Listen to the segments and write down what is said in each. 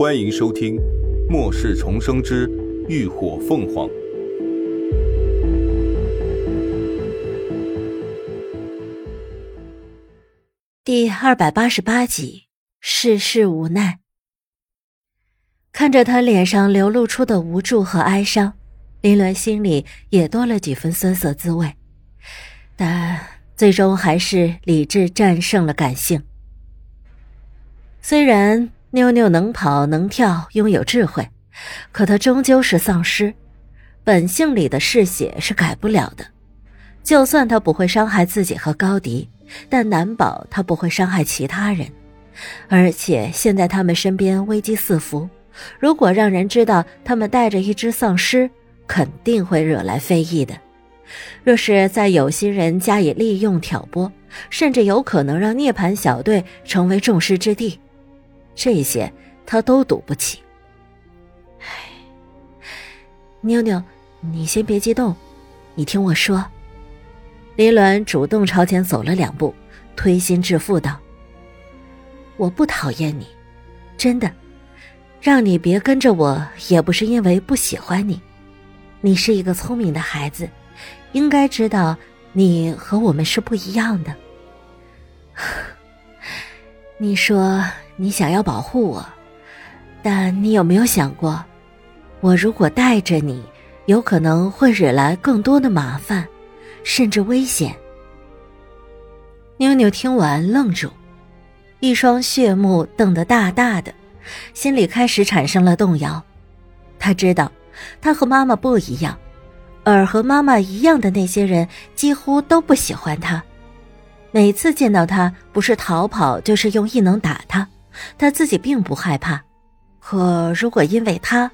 欢迎收听《末世重生之浴火凤凰》第二百八十八集。世事无奈，看着他脸上流露出的无助和哀伤，林鸾心里也多了几分酸涩滋味，但最终还是理智战胜了感性。虽然妞妞能跑能跳，拥有智慧，可她终究是丧尸，本性里的嗜血是改不了的。就算她不会伤害自己和高迪，但难保她不会伤害其他人。而且现在他们身边危机四伏，如果让人知道他们带着一只丧尸，肯定会惹来非议的。若是再有心人加以利用挑拨，甚至有可能让涅槃小队成为众矢之的。这些他都赌不起。唉，妞妞，你先别激动，你听我说。林鸾主动朝前走了两步，推心置腹道：“我不讨厌你，真的，让你别跟着我也不是因为不喜欢你。你是一个聪明的孩子，应该知道你和我们是不一样的。你说。”你想要保护我，但你有没有想过，我如果带着你，有可能会惹来更多的麻烦，甚至危险。妞妞听完愣住，一双血目瞪得大大的，心里开始产生了动摇。他知道，他和妈妈不一样，而和妈妈一样的那些人几乎都不喜欢他，每次见到他，不是逃跑，就是用异能打他。他自己并不害怕，可如果因为他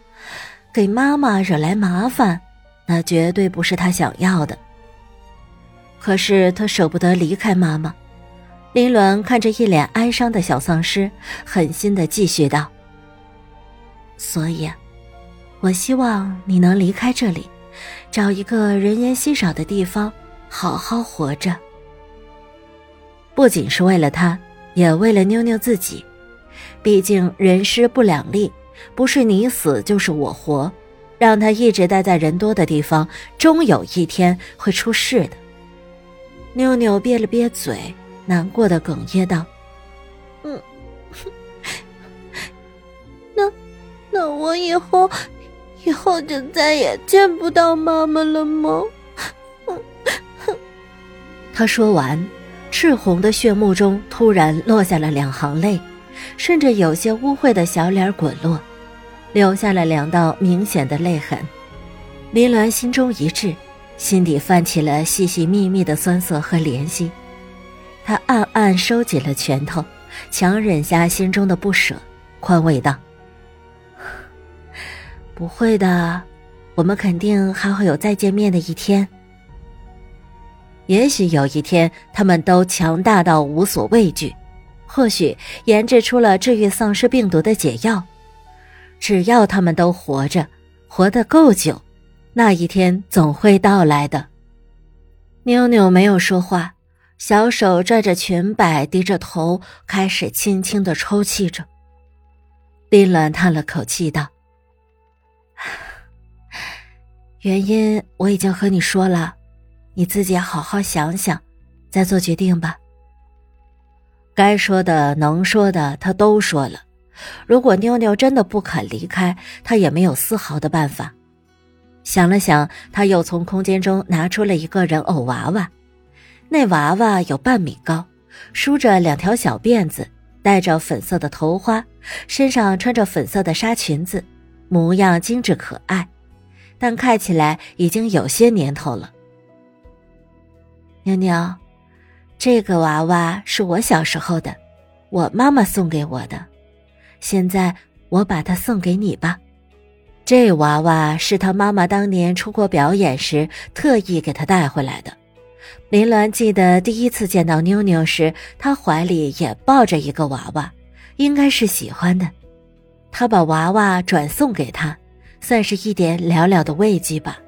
给妈妈惹来麻烦，那绝对不是他想要的。可是他舍不得离开妈妈。林鸾看着一脸哀伤的小丧尸，狠心的继续道：“所以，我希望你能离开这里，找一个人烟稀少的地方，好好活着。不仅是为了他，也为了妞妞自己。”毕竟人尸不两立，不是你死就是我活，让他一直待在人多的地方，终有一天会出事的。妞妞憋了憋嘴，难过的哽咽道：“嗯，那那我以后以后就再也见不到妈妈了吗？” 他说完，赤红的血目中突然落下了两行泪。顺着有些污秽的小脸滚落，留下了两道明显的泪痕。林鸾心中一滞，心底泛起了细细密密的酸涩和怜惜。他暗暗收紧了拳头，强忍下心中的不舍，宽慰道：“不会的，我们肯定还会有再见面的一天。也许有一天，他们都强大到无所畏惧。”或许研制出了治愈丧尸病毒的解药，只要他们都活着，活得够久，那一天总会到来的。妞妞没有说话，小手拽着裙摆，低着头，开始轻轻的抽泣着。林鸾叹了口气道：“ 原因我已经和你说了，你自己好好想想，再做决定吧。”该说的、能说的，他都说了。如果妞妞真的不肯离开，他也没有丝毫的办法。想了想，他又从空间中拿出了一个人偶娃娃。那娃娃有半米高，梳着两条小辫子，戴着粉色的头花，身上穿着粉色的纱裙子，模样精致可爱，但看起来已经有些年头了。妞妞。这个娃娃是我小时候的，我妈妈送给我的。现在我把它送给你吧。这娃娃是他妈妈当年出国表演时特意给他带回来的。林鸾记得第一次见到妞妞时，他怀里也抱着一个娃娃，应该是喜欢的。他把娃娃转送给他，算是一点寥寥的慰藉吧。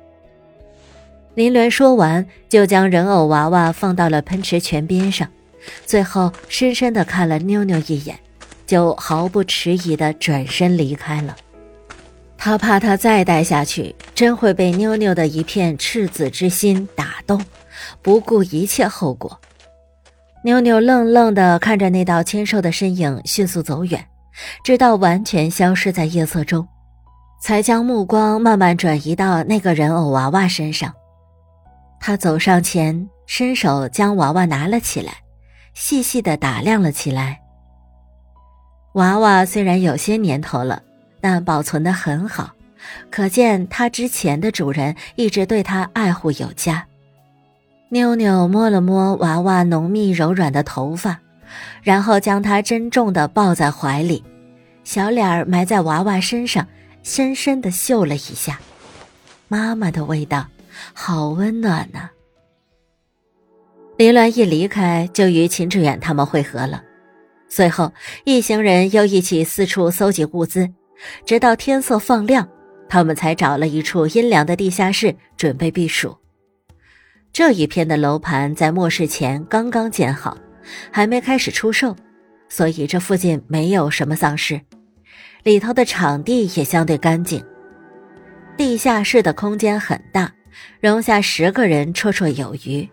林鸾说完，就将人偶娃娃放到了喷池泉边上，最后深深的看了妞妞一眼，就毫不迟疑地转身离开了。他怕他再待下去，真会被妞妞的一片赤子之心打动，不顾一切后果。妞妞愣愣地看着那道纤瘦的身影迅速走远，直到完全消失在夜色中，才将目光慢慢转移到那个人偶娃娃身上。他走上前，伸手将娃娃拿了起来，细细地打量了起来。娃娃虽然有些年头了。但保存的很好，可见它之前的主人一直对它爱护有加。妞妞摸了摸娃娃浓密柔软的头发，然后将它珍重的抱在怀里，小脸儿埋在娃娃身上，深深的嗅了一下，妈妈的味道，好温暖呐。林鸾一离开，就与秦志远他们会合了，随后一行人又一起四处搜集物资。直到天色放亮，他们才找了一处阴凉的地下室准备避暑。这一片的楼盘在末世前刚刚建好，还没开始出售，所以这附近没有什么丧尸。里头的场地也相对干净。地下室的空间很大，容下十个人绰绰有余。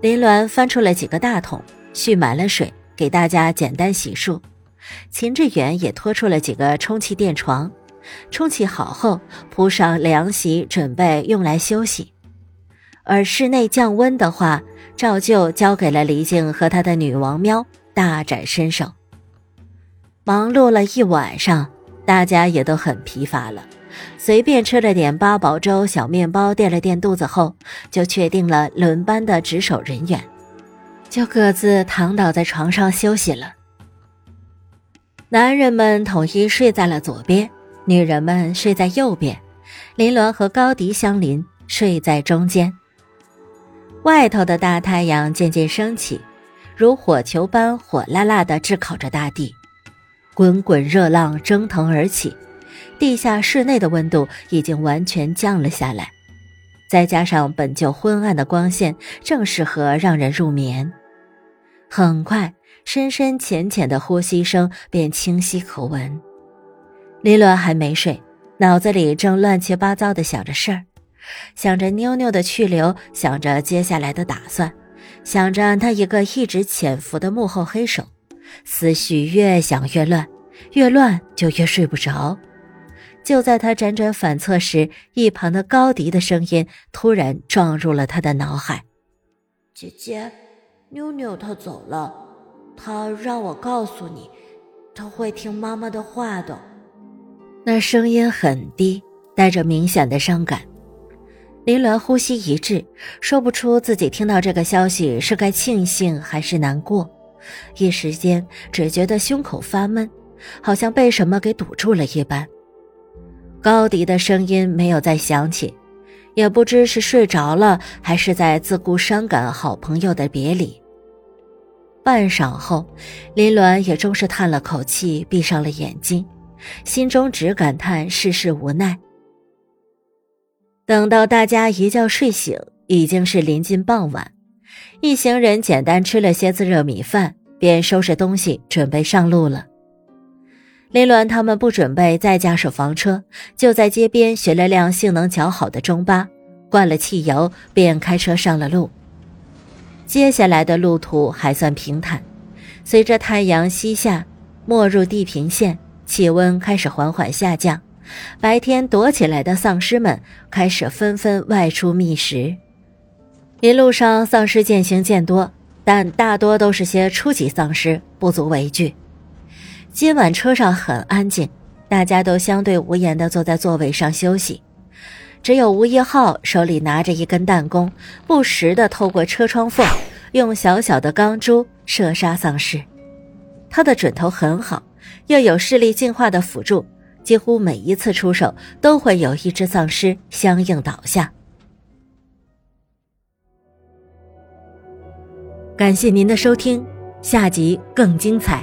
林鸾翻出了几个大桶，蓄满了水，给大家简单洗漱。秦志远也拖出了几个充气垫床，充气好后铺上凉席，准备用来休息。而室内降温的话，照旧交给了黎静和他的女王喵大展身手。忙碌了一晚上，大家也都很疲乏了，随便吃了点八宝粥、小面包垫了垫肚子后，就确定了轮班的值守人员，就各自躺倒在床上休息了。男人们统一睡在了左边，女人们睡在右边，林鸾和高迪相邻，睡在中间。外头的大太阳渐渐升起，如火球般火辣辣地炙烤着大地，滚滚热浪蒸腾而起，地下室内的温度已经完全降了下来，再加上本就昏暗的光线，正适合让人入眠。很快。深深浅浅的呼吸声便清晰可闻。林鸾还没睡，脑子里正乱七八糟的想着事儿，想着妞妞的去留，想着接下来的打算，想着那一个一直潜伏的幕后黑手，思绪越想越乱，越乱就越睡不着。就在他辗转反侧时，一旁的高迪的声音突然撞入了他的脑海：“姐姐，妞妞她走了。”她让我告诉你，她会听妈妈的话的。那声音很低，带着明显的伤感。林鸾呼吸一滞，说不出自己听到这个消息是该庆幸还是难过，一时间只觉得胸口发闷，好像被什么给堵住了一般。高迪的声音没有再响起，也不知是睡着了，还是在自顾伤感好朋友的别离。半晌后，林鸾也终是叹了口气，闭上了眼睛，心中只感叹世事无奈。等到大家一觉睡醒，已经是临近傍晚，一行人简单吃了些自热米饭，便收拾东西准备上路了。林鸾他们不准备再驾驶房车，就在街边寻了辆性能较好的中巴，灌了汽油，便开车上了路。接下来的路途还算平坦，随着太阳西下，没入地平线，气温开始缓缓下降。白天躲起来的丧尸们开始纷纷外出觅食。一路上丧尸渐行渐多，但大多都是些初级丧尸，不足为惧。今晚车上很安静，大家都相对无言的坐在座位上休息。只有吴一浩手里拿着一根弹弓，不时的透过车窗缝，用小小的钢珠射杀丧尸。他的准头很好，又有视力进化的辅助，几乎每一次出手都会有一只丧尸相应倒下。感谢您的收听，下集更精彩。